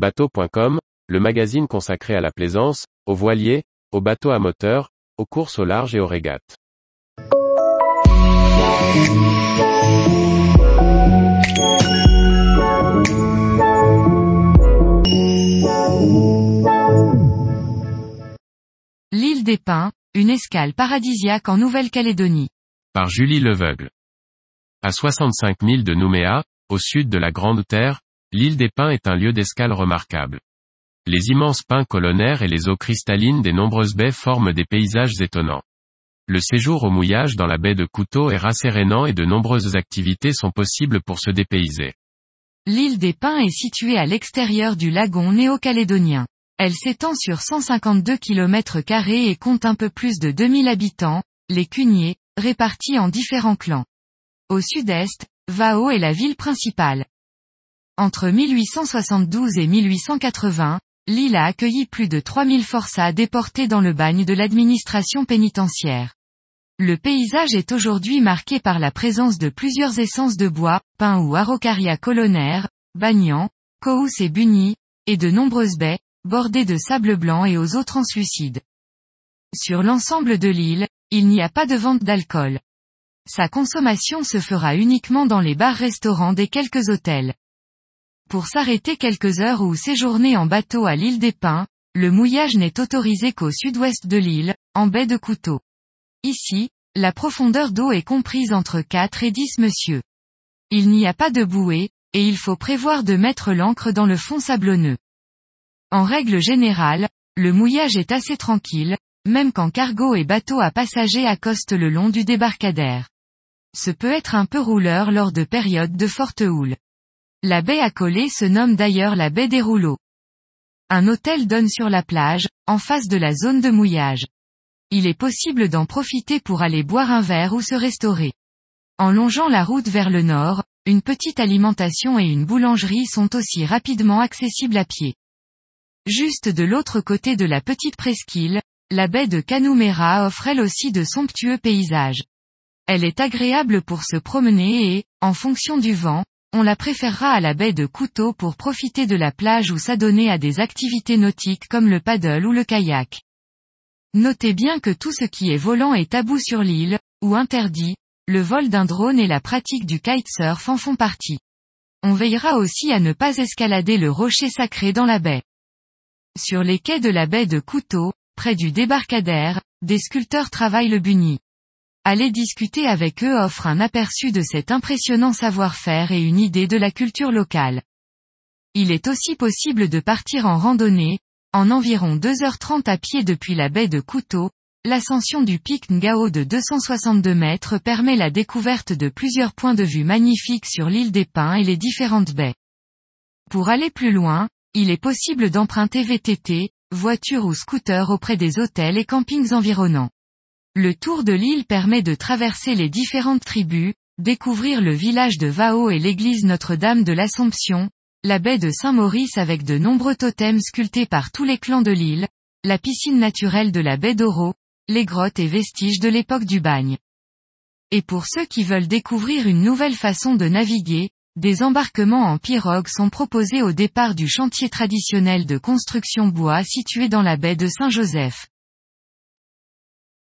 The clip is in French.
Bateau.com, le magazine consacré à la plaisance, aux voiliers, aux bateaux à moteur, aux courses au large et aux régates. L'île des Pins, une escale paradisiaque en Nouvelle-Calédonie. Par Julie Leveugle. À 65 000 de Nouméa, au sud de la Grande Terre, l'île des Pins est un lieu d'escale remarquable. Les immenses pins colonnaires et les eaux cristallines des nombreuses baies forment des paysages étonnants. Le séjour au mouillage dans la baie de Couteau est rassérénant et de nombreuses activités sont possibles pour se dépayser. L'île des Pins est située à l'extérieur du lagon néo-calédonien. Elle s'étend sur 152 km et compte un peu plus de 2000 habitants, les cuniers, répartis en différents clans. Au sud-est, Vao est la ville principale. Entre 1872 et 1880, l'île a accueilli plus de 3000 forçats déportés dans le bagne de l'administration pénitentiaire. Le paysage est aujourd'hui marqué par la présence de plusieurs essences de bois, pins ou araucaria colonnaires, bagnans, cous et bunis, et de nombreuses baies, bordées de sable blanc et aux eaux translucides. Sur l'ensemble de l'île, il n'y a pas de vente d'alcool. Sa consommation se fera uniquement dans les bars-restaurants des quelques hôtels. Pour s'arrêter quelques heures ou séjourner en bateau à l'île des Pins, le mouillage n'est autorisé qu'au sud-ouest de l'île, en baie de Couteau. Ici, la profondeur d'eau est comprise entre 4 et 10 monsieur. Il n'y a pas de bouée, et il faut prévoir de mettre l'ancre dans le fond sablonneux. En règle générale, le mouillage est assez tranquille, même quand cargo et bateaux à passagers accostent le long du débarcadère. Ce peut être un peu rouleur lors de périodes de forte houle. La baie accolée se nomme d'ailleurs la baie des rouleaux. Un hôtel donne sur la plage, en face de la zone de mouillage. Il est possible d'en profiter pour aller boire un verre ou se restaurer. En longeant la route vers le nord, une petite alimentation et une boulangerie sont aussi rapidement accessibles à pied. Juste de l'autre côté de la petite presqu'île, la baie de Canumera offre elle aussi de somptueux paysages. Elle est agréable pour se promener et, en fonction du vent, on la préférera à la baie de Couteau pour profiter de la plage ou s'adonner à des activités nautiques comme le paddle ou le kayak. Notez bien que tout ce qui est volant est tabou sur l'île, ou interdit, le vol d'un drone et la pratique du kitesurf en font partie. On veillera aussi à ne pas escalader le rocher sacré dans la baie. Sur les quais de la baie de Couteau, près du débarcadère, des sculpteurs travaillent le bunny. Aller discuter avec eux offre un aperçu de cet impressionnant savoir-faire et une idée de la culture locale. Il est aussi possible de partir en randonnée, en environ 2h30 à pied depuis la baie de Couteau, l'ascension du pic Ngao de 262 mètres permet la découverte de plusieurs points de vue magnifiques sur l'île des Pins et les différentes baies. Pour aller plus loin, il est possible d'emprunter VTT, voiture ou scooter auprès des hôtels et campings environnants. Le tour de l'île permet de traverser les différentes tribus, découvrir le village de Vao et l'église Notre-Dame de l'Assomption, la baie de Saint-Maurice avec de nombreux totems sculptés par tous les clans de l'île, la piscine naturelle de la baie d'Oro, les grottes et vestiges de l'époque du bagne. Et pour ceux qui veulent découvrir une nouvelle façon de naviguer, des embarquements en pirogue sont proposés au départ du chantier traditionnel de construction bois situé dans la baie de Saint-Joseph.